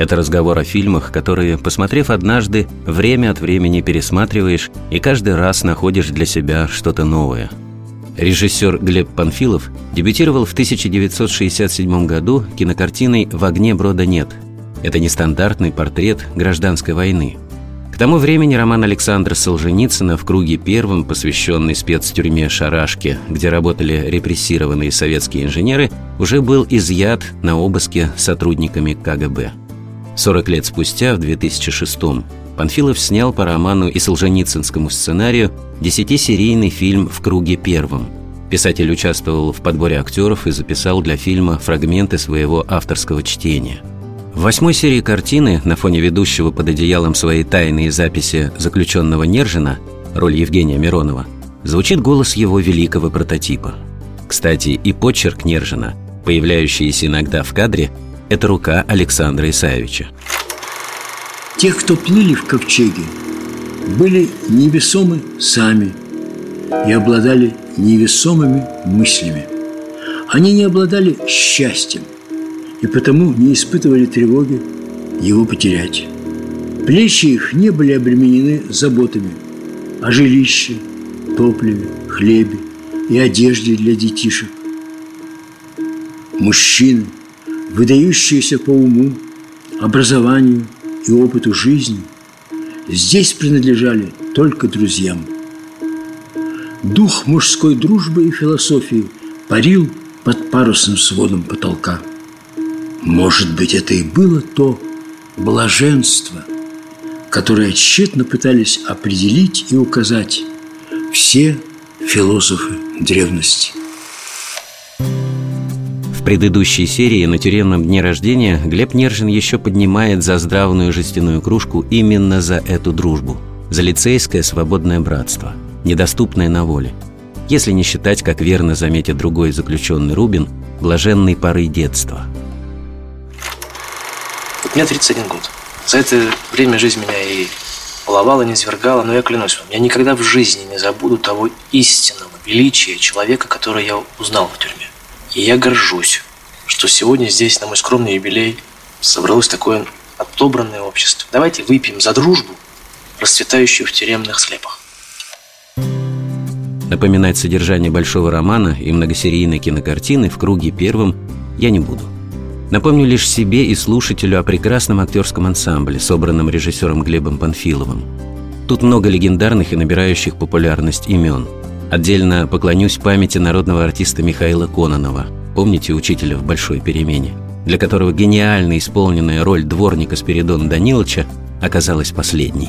это разговор о фильмах, которые, посмотрев однажды, время от времени пересматриваешь и каждый раз находишь для себя что-то новое. Режиссер Глеб Панфилов дебютировал в 1967 году кинокартиной «В огне брода нет». Это нестандартный портрет гражданской войны. К тому времени роман Александра Солженицына в круге первым, посвященный спецтюрьме Шарашки, где работали репрессированные советские инженеры, уже был изъят на обыске сотрудниками КГБ. 40 лет спустя, в 2006-м, Панфилов снял по роману и солженицынскому сценарию десятисерийный фильм «В круге первом». Писатель участвовал в подборе актеров и записал для фильма фрагменты своего авторского чтения. В восьмой серии картины, на фоне ведущего под одеялом своей тайные записи заключенного Нержина, роль Евгения Миронова, звучит голос его великого прототипа. Кстати, и почерк Нержина, появляющийся иногда в кадре, это рука Александра Исаевича. Тех, кто плыли в ковчеге, были невесомы сами и обладали невесомыми мыслями. Они не обладали счастьем и потому не испытывали тревоги его потерять. Плечи их не были обременены заботами о жилище, топливе, хлебе и одежде для детишек. Мужчины – выдающиеся по уму, образованию и опыту жизни, здесь принадлежали только друзьям. Дух мужской дружбы и философии парил под парусным сводом потолка. Может быть, это и было то блаженство, которое тщетно пытались определить и указать все философы древности. Предыдущей серии на тюремном дне рождения Глеб Нержин еще поднимает за здравную жестяную кружку именно за эту дружбу, за лицейское свободное братство, недоступное на воле. Если не считать, как верно заметит другой заключенный Рубин, блаженной поры детства. Вот мне 31 год. За это время жизнь меня и половала, не свергала, но я клянусь вам, я никогда в жизни не забуду того истинного величия человека, который я узнал в тюрьме. И я горжусь, что сегодня здесь, на мой скромный юбилей, собралось такое отобранное общество. Давайте выпьем за дружбу, расцветающую в тюремных слепах. Напоминать содержание большого романа и многосерийной кинокартины в круге первом я не буду. Напомню лишь себе и слушателю о прекрасном актерском ансамбле, собранном режиссером Глебом Панфиловым. Тут много легендарных и набирающих популярность имен – Отдельно поклонюсь памяти народного артиста Михаила Кононова. Помните учителя в «Большой перемене», для которого гениально исполненная роль дворника Спиридона Даниловича оказалась последней.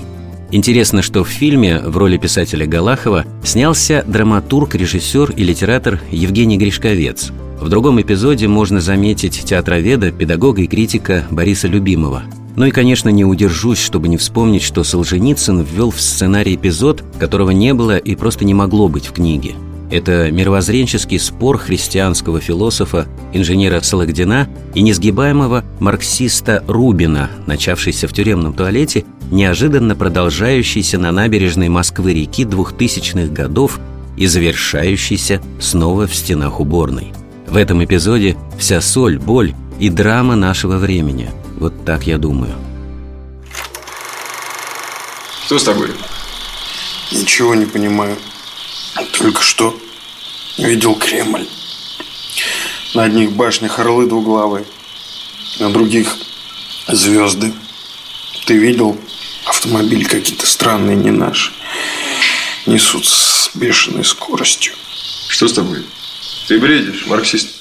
Интересно, что в фильме в роли писателя Галахова снялся драматург, режиссер и литератор Евгений Гришковец. В другом эпизоде можно заметить театроведа, педагога и критика Бориса Любимова – ну и, конечно, не удержусь, чтобы не вспомнить, что Солженицын ввел в сценарий эпизод, которого не было и просто не могло быть в книге. Это мировоззренческий спор христианского философа, инженера Салагдина и несгибаемого марксиста Рубина, начавшийся в тюремном туалете, неожиданно продолжающийся на набережной Москвы-реки двухтысячных годов и завершающийся снова в стенах уборной. В этом эпизоде вся соль, боль и драма нашего времени – вот так я думаю. Что с тобой? Ничего не понимаю. Только что видел Кремль. На одних башнях орлы двуглавые, на других звезды. Ты видел автомобили какие-то странные, не наши. Несут с бешеной скоростью. Что с тобой? Ты бредишь, марксист.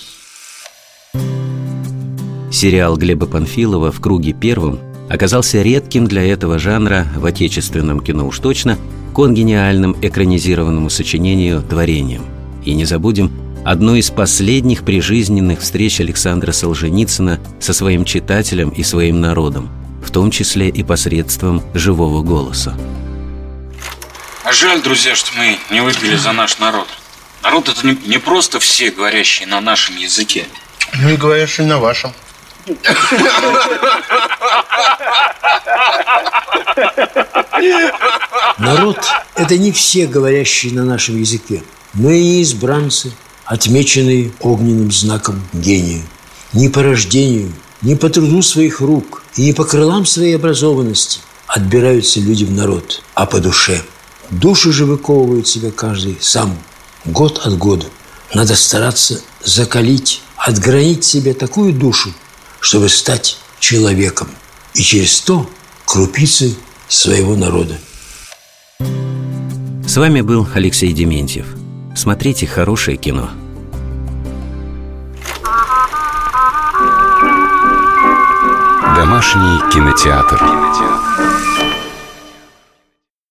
Сериал Глеба Панфилова «В круге первом» оказался редким для этого жанра в отечественном кино уж точно конгениальным экранизированному сочинению творением. И не забудем одну из последних прижизненных встреч Александра Солженицына со своим читателем и своим народом, в том числе и посредством живого голоса. А жаль, друзья, что мы не выпили за наш народ. Народ это не, не просто все, говорящие на нашем языке. Ну и говорящие на вашем. Народ – это не все, говорящие на нашем языке, но и избранцы, отмеченные огненным знаком гения. Не по рождению, не по труду своих рук и не по крылам своей образованности отбираются люди в народ, а по душе. Души же выковывает себя каждый сам, год от года. Надо стараться закалить, отгранить себе такую душу, чтобы стать человеком и через то крупицей своего народа. С вами был Алексей Дементьев. Смотрите хорошее кино. Домашний кинотеатр. кинотеатр.